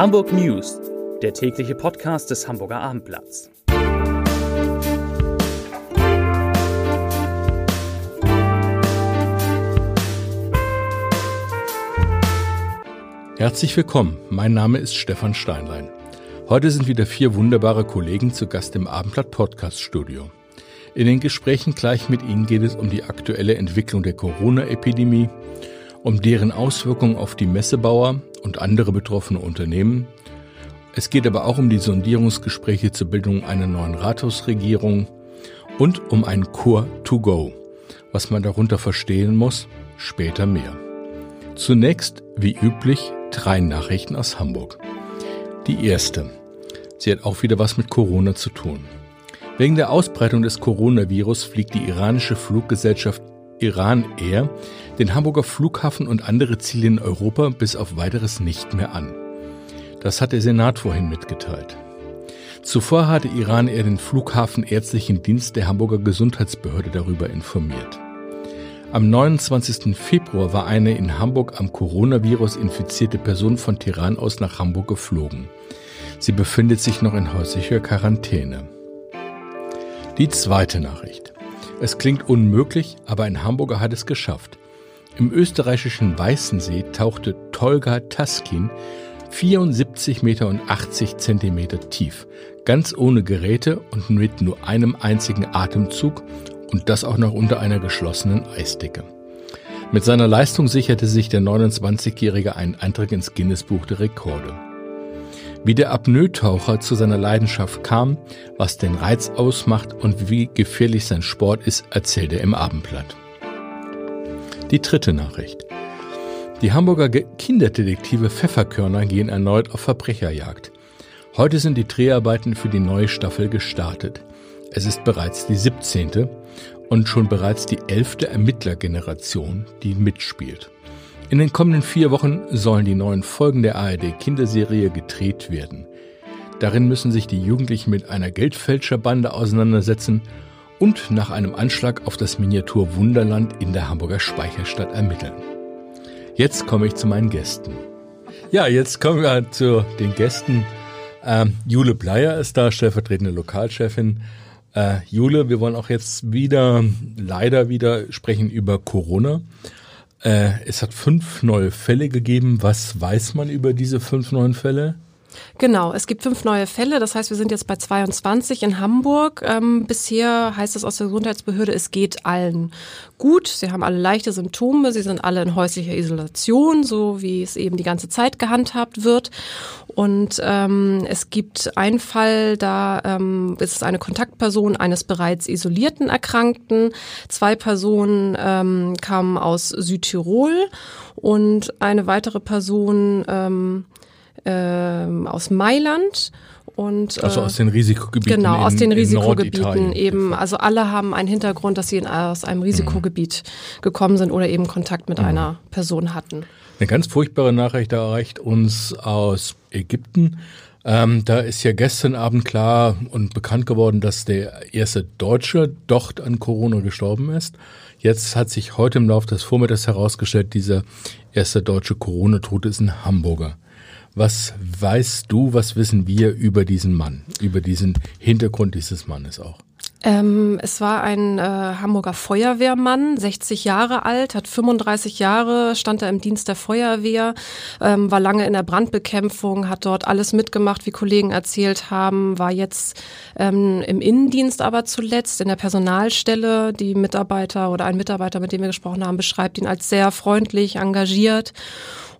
Hamburg News, der tägliche Podcast des Hamburger Abendblatts. Herzlich willkommen, mein Name ist Stefan Steinlein. Heute sind wieder vier wunderbare Kollegen zu Gast im Abendblatt Podcast Studio. In den Gesprächen gleich mit Ihnen geht es um die aktuelle Entwicklung der Corona-Epidemie, um deren Auswirkungen auf die Messebauer und andere betroffene Unternehmen. Es geht aber auch um die Sondierungsgespräche zur Bildung einer neuen Rathausregierung und um ein Core to Go. Was man darunter verstehen muss, später mehr. Zunächst, wie üblich, drei Nachrichten aus Hamburg. Die erste. Sie hat auch wieder was mit Corona zu tun. Wegen der Ausbreitung des Coronavirus fliegt die iranische Fluggesellschaft Iran Air den Hamburger Flughafen und andere Ziele in Europa bis auf weiteres nicht mehr an. Das hat der Senat vorhin mitgeteilt. Zuvor hatte Iran Air den Flughafen Ärztlichen Dienst der Hamburger Gesundheitsbehörde darüber informiert. Am 29. Februar war eine in Hamburg am Coronavirus infizierte Person von Teheran aus nach Hamburg geflogen. Sie befindet sich noch in häuslicher Quarantäne. Die zweite Nachricht. Es klingt unmöglich, aber ein Hamburger hat es geschafft. Im österreichischen Weißensee tauchte Tolga Taskin 74 Meter und 80 Zentimeter tief, ganz ohne Geräte und mit nur einem einzigen Atemzug und das auch noch unter einer geschlossenen Eisdecke. Mit seiner Leistung sicherte sich der 29-Jährige einen Eintrag ins Guinness-Buch der Rekorde. Wie der Apnoe-Taucher zu seiner Leidenschaft kam, was den Reiz ausmacht und wie gefährlich sein Sport ist, erzählt er im Abendblatt. Die dritte Nachricht. Die Hamburger Kinderdetektive Pfefferkörner gehen erneut auf Verbrecherjagd. Heute sind die Dreharbeiten für die neue Staffel gestartet. Es ist bereits die 17. und schon bereits die 11. Ermittlergeneration, die mitspielt. In den kommenden vier Wochen sollen die neuen Folgen der ARD-Kinderserie gedreht werden. Darin müssen sich die Jugendlichen mit einer Geldfälscherbande auseinandersetzen und nach einem Anschlag auf das Miniatur Wunderland in der Hamburger Speicherstadt ermitteln. Jetzt komme ich zu meinen Gästen. Ja, jetzt kommen wir zu den Gästen. Ähm, Jule Bleier ist da, stellvertretende Lokalchefin. Äh, Jule, wir wollen auch jetzt wieder, leider wieder sprechen über Corona. Äh, es hat fünf neue Fälle gegeben. Was weiß man über diese fünf neuen Fälle? Genau, es gibt fünf neue Fälle. Das heißt, wir sind jetzt bei 22 in Hamburg. Ähm, bisher heißt es aus der Gesundheitsbehörde, es geht allen gut. Sie haben alle leichte Symptome. Sie sind alle in häuslicher Isolation, so wie es eben die ganze Zeit gehandhabt wird. Und ähm, es gibt einen Fall, da ähm, ist es eine Kontaktperson eines bereits isolierten Erkrankten. Zwei Personen ähm, kamen aus Südtirol und eine weitere Person ähm, ähm, aus Mailand. Und, also aus den Risikogebieten. Genau, aus den Risikogebieten eben. Also alle haben einen Hintergrund, dass sie aus einem Risikogebiet mhm. gekommen sind oder eben Kontakt mit mhm. einer Person hatten. Eine ganz furchtbare Nachricht erreicht uns aus Ägypten. Ähm, da ist ja gestern Abend klar und bekannt geworden, dass der erste Deutsche dort an Corona gestorben ist. Jetzt hat sich heute im Laufe des Vormittags herausgestellt, dieser erste deutsche Corona-Tote ist ein Hamburger. Was weißt du, was wissen wir über diesen Mann, über diesen Hintergrund dieses Mannes auch? Ähm, es war ein äh, Hamburger Feuerwehrmann, 60 Jahre alt, hat 35 Jahre, stand er im Dienst der Feuerwehr, ähm, war lange in der Brandbekämpfung, hat dort alles mitgemacht, wie Kollegen erzählt haben, war jetzt ähm, im Innendienst aber zuletzt in der Personalstelle. Die Mitarbeiter oder ein Mitarbeiter, mit dem wir gesprochen haben, beschreibt ihn als sehr freundlich, engagiert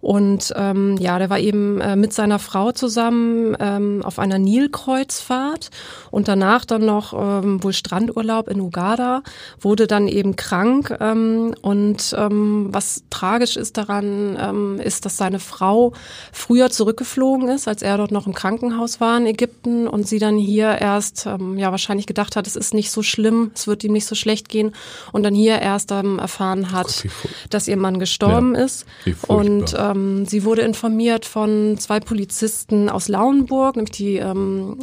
und ähm, ja, der war eben äh, mit seiner Frau zusammen ähm, auf einer Nilkreuzfahrt und danach dann noch ähm, wohl Strandurlaub in Uganda, wurde dann eben krank. Ähm, und ähm, was tragisch ist daran, ähm, ist, dass seine Frau früher zurückgeflogen ist, als er dort noch im Krankenhaus war in Ägypten und sie dann hier erst ähm, ja wahrscheinlich gedacht hat, es ist nicht so schlimm, es wird ihm nicht so schlecht gehen und dann hier erst ähm, erfahren hat, dass ihr Mann gestorben ja, ist. Und ähm, sie wurde informiert von zwei Polizisten aus Lauenburg, nämlich die, ähm,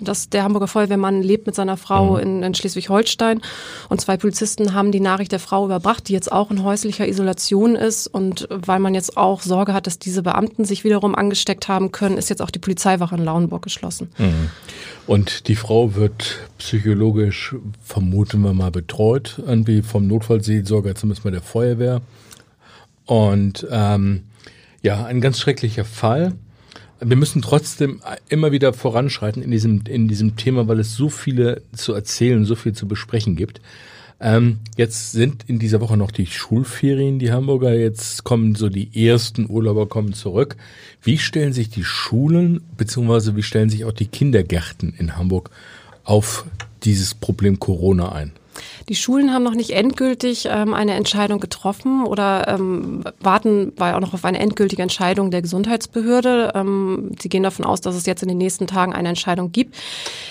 dass der Hamburger Feuerwehrmann lebt mit seiner Frau Frau mhm. in, in Schleswig-Holstein. Und zwei Polizisten haben die Nachricht der Frau überbracht, die jetzt auch in häuslicher Isolation ist. Und weil man jetzt auch Sorge hat, dass diese Beamten sich wiederum angesteckt haben können, ist jetzt auch die Polizeiwache in Lauenburg geschlossen. Mhm. Und die Frau wird psychologisch, vermuten wir mal, betreut, irgendwie vom Notfallseelsorger, zumindest mal der Feuerwehr. Und ähm, ja, ein ganz schrecklicher Fall. Wir müssen trotzdem immer wieder voranschreiten in diesem, in diesem Thema, weil es so viele zu erzählen, so viel zu besprechen gibt. Ähm, jetzt sind in dieser Woche noch die Schulferien, die Hamburger. Jetzt kommen so die ersten Urlauber kommen zurück. Wie stellen sich die Schulen beziehungsweise wie stellen sich auch die Kindergärten in Hamburg auf dieses Problem Corona ein? Die Schulen haben noch nicht endgültig ähm, eine Entscheidung getroffen oder ähm, warten war auch noch auf eine endgültige Entscheidung der Gesundheitsbehörde. Ähm, sie gehen davon aus, dass es jetzt in den nächsten Tagen eine Entscheidung gibt.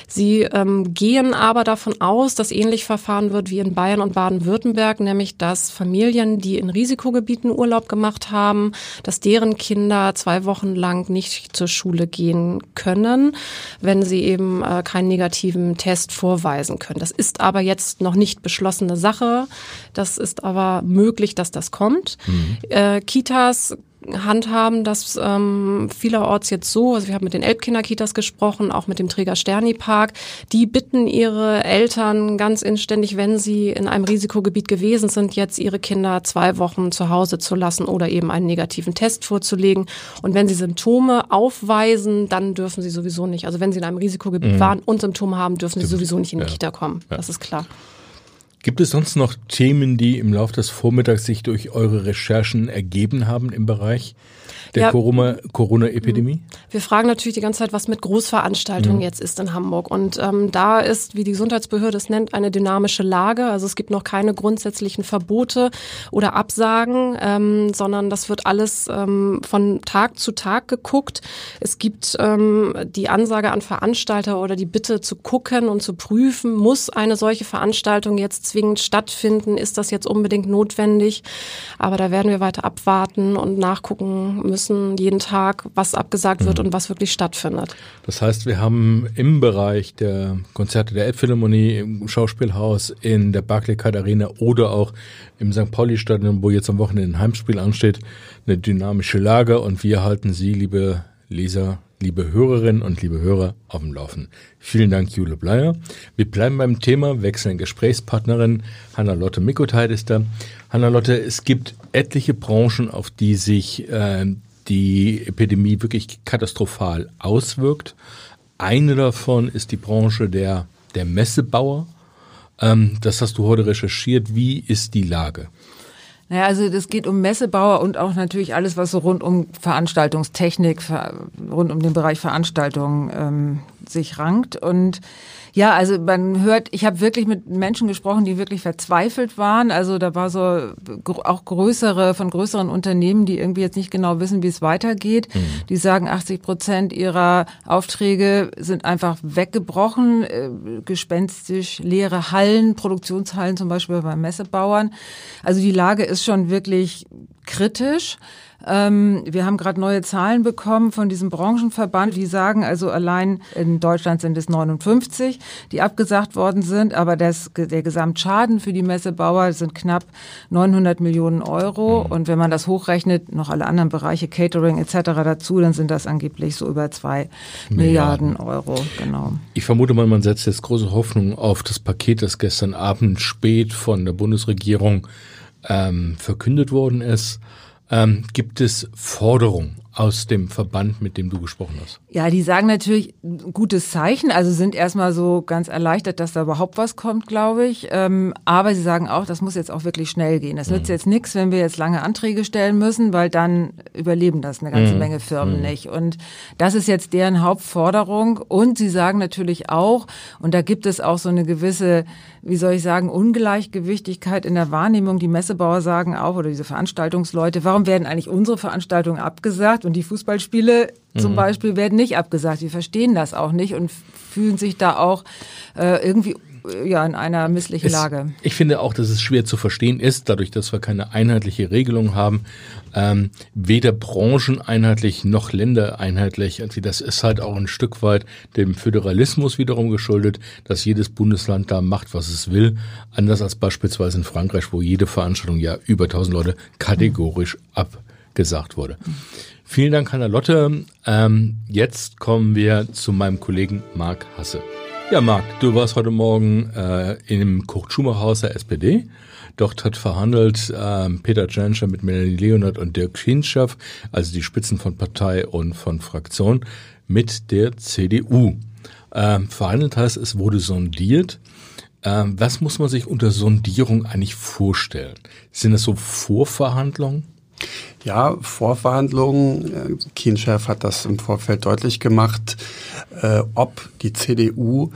Sie ähm, gehen aber davon aus, dass ähnlich verfahren wird wie in Bayern und Baden-Württemberg, nämlich dass Familien, die in Risikogebieten Urlaub gemacht haben, dass deren Kinder zwei Wochen lang nicht zur Schule gehen können, wenn sie eben äh, keinen negativen Test vorweisen können. Das ist aber jetzt noch nicht beschlossene Sache. Das ist aber möglich, dass das kommt. Mhm. Äh, Kitas handhaben das ähm, vielerorts jetzt so, also wir haben mit den Elbkinderkitas gesprochen, auch mit dem Träger Sterni Park, die bitten ihre Eltern ganz inständig, wenn sie in einem Risikogebiet gewesen sind, jetzt ihre Kinder zwei Wochen zu Hause zu lassen oder eben einen negativen Test vorzulegen. Und wenn sie Symptome aufweisen, dann dürfen sie sowieso nicht. Also wenn sie in einem Risikogebiet mhm. waren und Symptome haben, dürfen sie sowieso nicht in die ja. Kita kommen. Ja. Das ist klar. Gibt es sonst noch Themen, die im Laufe des Vormittags sich durch eure Recherchen ergeben haben im Bereich der ja, Corona-Epidemie? Mhm. Wir fragen natürlich die ganze Zeit, was mit Großveranstaltungen mhm. jetzt ist in Hamburg. Und ähm, da ist, wie die Gesundheitsbehörde es nennt, eine dynamische Lage. Also es gibt noch keine grundsätzlichen Verbote oder Absagen, ähm, sondern das wird alles ähm, von Tag zu Tag geguckt. Es gibt ähm, die Ansage an Veranstalter oder die Bitte zu gucken und zu prüfen, muss eine solche Veranstaltung jetzt zwingend stattfinden? Ist das jetzt unbedingt notwendig? Aber da werden wir weiter abwarten und nachgucken müssen jeden Tag, was abgesagt wird mhm. und was wirklich stattfindet. Das heißt, wir haben im Bereich der Konzerte der Elbphilharmonie, im Schauspielhaus, in der Barclaycard Arena oder auch im St. Pauli-Stadion, wo jetzt am Wochenende ein Heimspiel ansteht, eine dynamische Lage und wir halten Sie, liebe Leser, liebe Hörerinnen und liebe Hörer, auf dem Laufen. Vielen Dank, Jule Bleier. Wir bleiben beim Thema, wechseln Gesprächspartnerin. Hanna-Lotte Mikotheit ist da. Hanna-Lotte, es gibt etliche Branchen, auf die sich äh, die Epidemie wirklich katastrophal auswirkt. Eine davon ist die Branche der, der Messebauer. Ähm, das hast du heute recherchiert. Wie ist die Lage? Naja, also das geht um Messebauer und auch natürlich alles, was so rund um Veranstaltungstechnik, rund um den Bereich Veranstaltungen ähm, sich rankt. Und ja, also man hört, ich habe wirklich mit Menschen gesprochen, die wirklich verzweifelt waren. Also da war so auch größere, von größeren Unternehmen, die irgendwie jetzt nicht genau wissen, wie es weitergeht. Mhm. Die sagen, 80 Prozent ihrer Aufträge sind einfach weggebrochen, äh, gespenstisch leere Hallen, Produktionshallen zum Beispiel bei Messebauern. Also die Lage ist schon wirklich kritisch. Ähm, wir haben gerade neue Zahlen bekommen von diesem Branchenverband. Die sagen also allein in Deutschland sind es 59, die abgesagt worden sind, aber das, der Gesamtschaden für die Messebauer sind knapp 900 Millionen Euro. Mhm. Und wenn man das hochrechnet, noch alle anderen Bereiche, Catering etc. dazu, dann sind das angeblich so über zwei Milliarden, Milliarden Euro. Genau. Ich vermute mal, man setzt jetzt große Hoffnung auf das Paket, das gestern Abend spät von der Bundesregierung ähm, verkündet worden ist. Ähm, gibt es Forderungen aus dem Verband, mit dem du gesprochen hast? Ja, die sagen natürlich gutes Zeichen, also sind erstmal so ganz erleichtert, dass da überhaupt was kommt, glaube ich. Ähm, aber sie sagen auch, das muss jetzt auch wirklich schnell gehen. Das mhm. nützt jetzt nichts, wenn wir jetzt lange Anträge stellen müssen, weil dann überleben das eine ganze mhm. Menge Firmen mhm. nicht. Und das ist jetzt deren Hauptforderung. Und sie sagen natürlich auch, und da gibt es auch so eine gewisse, wie soll ich sagen, Ungleichgewichtigkeit in der Wahrnehmung. Die Messebauer sagen auch, oder diese Veranstaltungsleute, warum werden eigentlich unsere Veranstaltungen abgesagt? Und die Fußballspiele mhm. zum Beispiel werden nicht abgesagt. Die verstehen das auch nicht und fühlen sich da auch äh, irgendwie ja in einer misslichen es, Lage. Ich finde auch, dass es schwer zu verstehen ist, dadurch, dass wir keine einheitliche Regelung haben, ähm, weder brancheneinheitlich noch ländereinheitlich. Das ist halt auch ein Stück weit dem Föderalismus wiederum geschuldet, dass jedes Bundesland da macht, was es will. Anders als beispielsweise in Frankreich, wo jede Veranstaltung ja über 1000 Leute kategorisch abgesagt wurde. Vielen Dank, Hanna Lotte. Ähm, jetzt kommen wir zu meinem Kollegen Marc Hasse. Ja, Marc, du warst heute Morgen äh, im Kurt-Schumacher-Haus der SPD. Dort hat verhandelt äh, Peter Tschentscher mit Melanie Leonard und Dirk Hinschaff, also die Spitzen von Partei und von Fraktion, mit der CDU. Ähm, verhandelt heißt, es wurde sondiert. Ähm, was muss man sich unter Sondierung eigentlich vorstellen? Sind das so Vorverhandlungen? Ja, Vorverhandlungen. Äh, Kienchef hat das im Vorfeld deutlich gemacht, äh, ob die CDU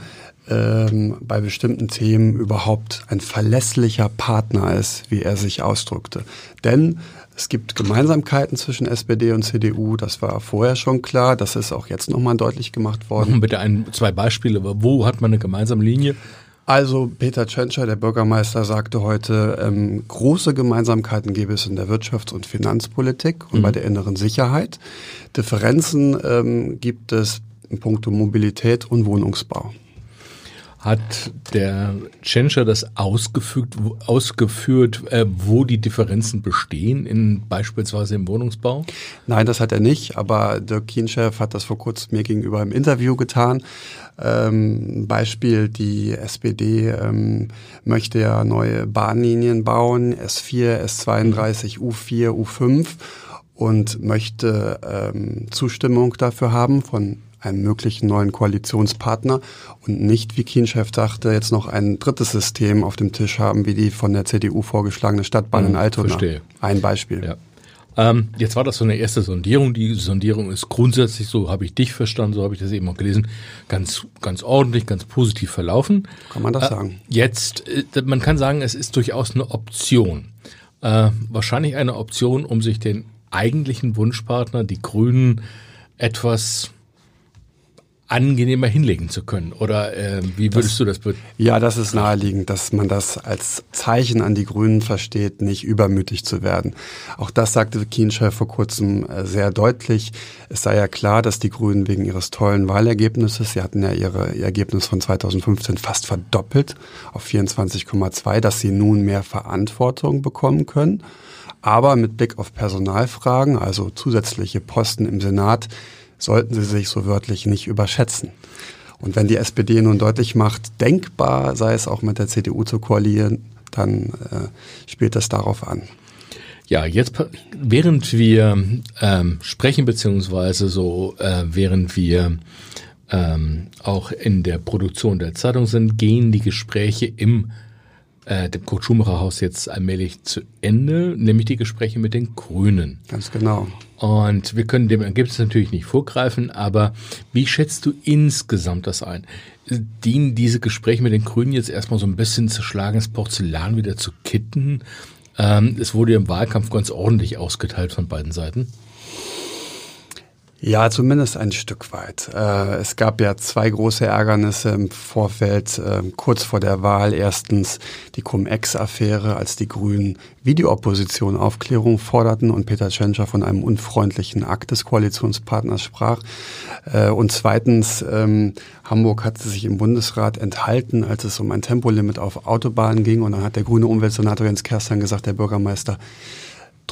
ähm, bei bestimmten Themen überhaupt ein verlässlicher Partner ist, wie er sich ausdrückte. Denn es gibt Gemeinsamkeiten zwischen SPD und CDU, das war vorher schon klar, das ist auch jetzt nochmal deutlich gemacht worden. Bitte ein, zwei Beispiele, wo hat man eine gemeinsame Linie? Also Peter Tschentscher, der Bürgermeister, sagte heute, ähm, große Gemeinsamkeiten gäbe es in der Wirtschafts- und Finanzpolitik und mhm. bei der inneren Sicherheit. Differenzen ähm, gibt es in puncto Mobilität und Wohnungsbau. Hat der Tschentscher das ausgefügt, ausgeführt, äh, wo die Differenzen bestehen, in, beispielsweise im Wohnungsbau? Nein, das hat er nicht, aber Dirk Kienchef hat das vor kurzem mir gegenüber im Interview getan. Ähm, Beispiel, die SPD ähm, möchte ja neue Bahnlinien bauen, S4, S32, U4, U5 und möchte ähm, Zustimmung dafür haben von einen möglichen neuen Koalitionspartner und nicht, wie Kienchef dachte, jetzt noch ein drittes System auf dem Tisch haben, wie die von der CDU vorgeschlagene Stadtbahn in hm, Altona. Verstehe. Ein Beispiel. Ja. Ähm, jetzt war das so eine erste Sondierung. Die Sondierung ist grundsätzlich, so habe ich dich verstanden, so habe ich das eben auch gelesen, ganz, ganz ordentlich, ganz positiv verlaufen. Kann man das äh, sagen? Jetzt, äh, man kann sagen, es ist durchaus eine Option. Äh, wahrscheinlich eine Option, um sich den eigentlichen Wunschpartner, die Grünen, etwas angenehmer hinlegen zu können? Oder äh, wie würdest das, du das? Ja, das ist naheliegend, dass man das als Zeichen an die Grünen versteht, nicht übermütig zu werden. Auch das sagte Kienchef vor kurzem äh, sehr deutlich. Es sei ja klar, dass die Grünen wegen ihres tollen Wahlergebnisses, sie hatten ja ihre, ihr Ergebnis von 2015 fast verdoppelt auf 24,2, dass sie nun mehr Verantwortung bekommen können. Aber mit Blick auf Personalfragen, also zusätzliche Posten im Senat, sollten sie sich so wörtlich nicht überschätzen. Und wenn die SPD nun deutlich macht, denkbar sei es auch mit der CDU zu koalieren, dann äh, spielt das darauf an. Ja, jetzt während wir ähm, sprechen beziehungsweise so äh, während wir ähm, auch in der Produktion der Zeitung sind, gehen die Gespräche im äh, dem Kurt Schumacher Haus jetzt allmählich zu Ende, nämlich die Gespräche mit den Grünen. Ganz genau. Und wir können dem Ergebnis natürlich nicht vorgreifen, aber wie schätzt du insgesamt das ein? Dienen diese Gespräche mit den Grünen jetzt erstmal so ein bisschen zerschlagenes Porzellan wieder zu kitten? Ähm, es wurde ja im Wahlkampf ganz ordentlich ausgeteilt von beiden Seiten. Ja, zumindest ein Stück weit. Äh, es gab ja zwei große Ärgernisse im Vorfeld, äh, kurz vor der Wahl. Erstens die Cum-Ex-Affäre, als die Grünen Videoopposition Aufklärung forderten und Peter Tschentscher von einem unfreundlichen Akt des Koalitionspartners sprach. Äh, und zweitens, ähm, Hamburg hat sich im Bundesrat enthalten, als es um ein Tempolimit auf Autobahnen ging. Und dann hat der grüne Umweltsenator Jens Kerstan gesagt, der Bürgermeister,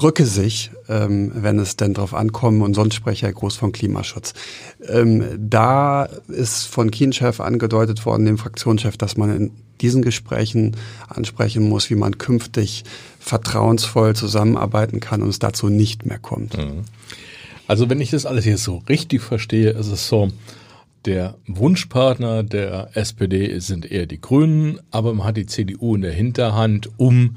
drücke sich, ähm, wenn es denn drauf ankommt, und sonst spreche er groß von Klimaschutz. Ähm, da ist von Kienchef angedeutet worden, dem Fraktionschef, dass man in diesen Gesprächen ansprechen muss, wie man künftig vertrauensvoll zusammenarbeiten kann und es dazu nicht mehr kommt. Mhm. Also wenn ich das alles hier so richtig verstehe, ist es so, der Wunschpartner der SPD sind eher die Grünen, aber man hat die CDU in der Hinterhand, um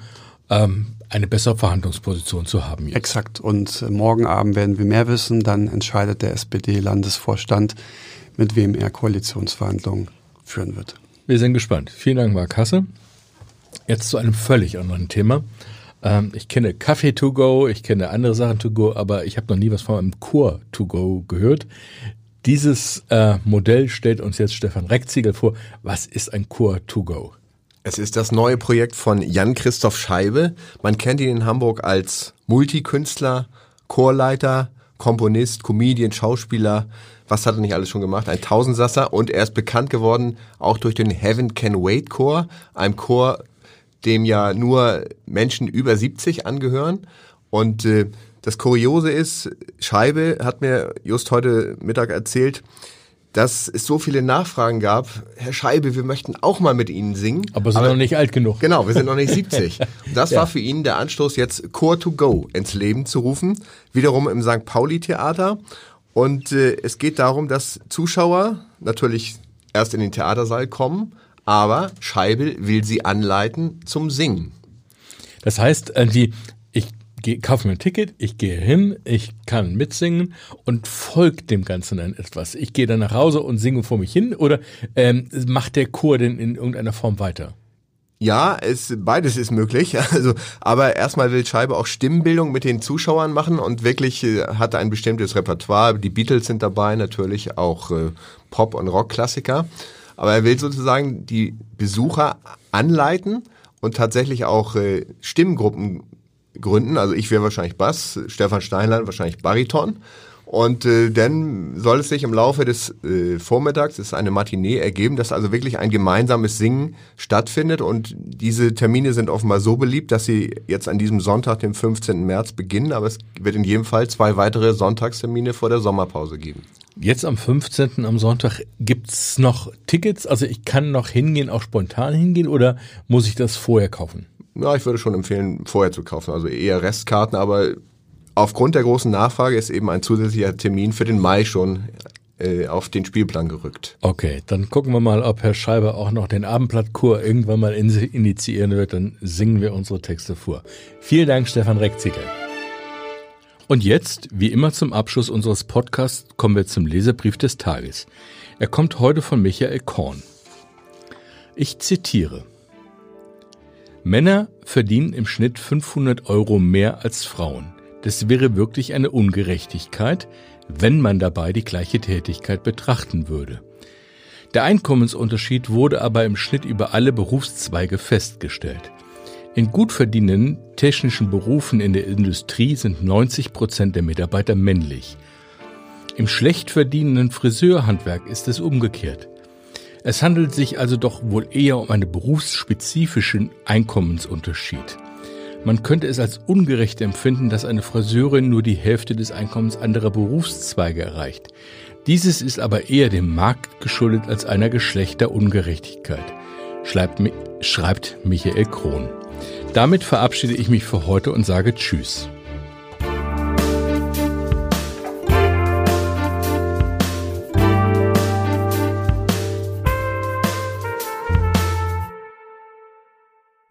ähm, eine bessere Verhandlungsposition zu haben. Jetzt. Exakt. Und morgen Abend werden wir mehr wissen. Dann entscheidet der SPD-Landesvorstand, mit wem er Koalitionsverhandlungen führen wird. Wir sind gespannt. Vielen Dank, Marc Hasse. Jetzt zu einem völlig anderen Thema. Ähm, ich kenne Kaffee to go, ich kenne andere Sachen to go, aber ich habe noch nie was von einem Chor to go gehört. Dieses äh, Modell stellt uns jetzt Stefan Reckziegel vor. Was ist ein Core to go? Es ist das neue Projekt von Jan-Christoph Scheibe. Man kennt ihn in Hamburg als Multikünstler, Chorleiter, Komponist, Comedian, Schauspieler. Was hat er nicht alles schon gemacht? Ein Tausendsasser. Und er ist bekannt geworden auch durch den Heaven Can Wait Chor, einem Chor, dem ja nur Menschen über 70 angehören. Und äh, das Kuriose ist, Scheibe hat mir just heute Mittag erzählt, dass es so viele Nachfragen gab. Herr Scheibe, wir möchten auch mal mit Ihnen singen. Aber sind aber, noch nicht alt genug. Genau, wir sind noch nicht 70. Und das ja. war für ihn der Anstoß, jetzt Core to Go ins Leben zu rufen. Wiederum im St. Pauli Theater. Und äh, es geht darum, dass Zuschauer natürlich erst in den Theatersaal kommen, aber Scheibe will sie anleiten zum Singen. Das heißt, äh, die geh, kaufe mir ein Ticket, ich gehe hin, ich kann mitsingen und folgt dem Ganzen dann etwas. Ich gehe dann nach Hause und singe vor mich hin oder ähm, macht der Chor denn in irgendeiner Form weiter? Ja, es, beides ist möglich. Also, aber erstmal will Scheibe auch Stimmbildung mit den Zuschauern machen und wirklich äh, hat ein bestimmtes Repertoire. Die Beatles sind dabei, natürlich auch äh, Pop- und Rockklassiker. Aber er will sozusagen die Besucher anleiten und tatsächlich auch äh, Stimmgruppen gründen. Also ich wäre wahrscheinlich Bass, Stefan Steinlein wahrscheinlich Bariton. Und äh, dann soll es sich im Laufe des äh, Vormittags, ist eine Matinee, ergeben, dass also wirklich ein gemeinsames Singen stattfindet. Und diese Termine sind offenbar so beliebt, dass sie jetzt an diesem Sonntag, dem 15. März, beginnen. Aber es wird in jedem Fall zwei weitere Sonntagstermine vor der Sommerpause geben. Jetzt am 15. am Sonntag gibt's noch Tickets? Also ich kann noch hingehen, auch spontan hingehen oder muss ich das vorher kaufen? Ja, ich würde schon empfehlen, vorher zu kaufen. Also eher Restkarten, aber aufgrund der großen Nachfrage ist eben ein zusätzlicher Termin für den Mai schon äh, auf den Spielplan gerückt. Okay, dann gucken wir mal, ob Herr Scheiber auch noch den Abendblattkur irgendwann mal in initiieren wird. Dann singen wir unsere Texte vor. Vielen Dank, Stefan Reckziger. Und jetzt, wie immer zum Abschluss unseres Podcasts, kommen wir zum Leserbrief des Tages. Er kommt heute von Michael Korn. Ich zitiere. Männer verdienen im Schnitt 500 Euro mehr als Frauen. Das wäre wirklich eine Ungerechtigkeit, wenn man dabei die gleiche Tätigkeit betrachten würde. Der Einkommensunterschied wurde aber im Schnitt über alle Berufszweige festgestellt. In gut verdienenden technischen Berufen in der Industrie sind 90 Prozent der Mitarbeiter männlich. Im schlecht verdienenden Friseurhandwerk ist es umgekehrt. Es handelt sich also doch wohl eher um einen berufsspezifischen Einkommensunterschied. Man könnte es als ungerecht empfinden, dass eine Friseurin nur die Hälfte des Einkommens anderer Berufszweige erreicht. Dieses ist aber eher dem Markt geschuldet als einer Geschlechterungerechtigkeit, schreibt, schreibt Michael Krohn. Damit verabschiede ich mich für heute und sage Tschüss.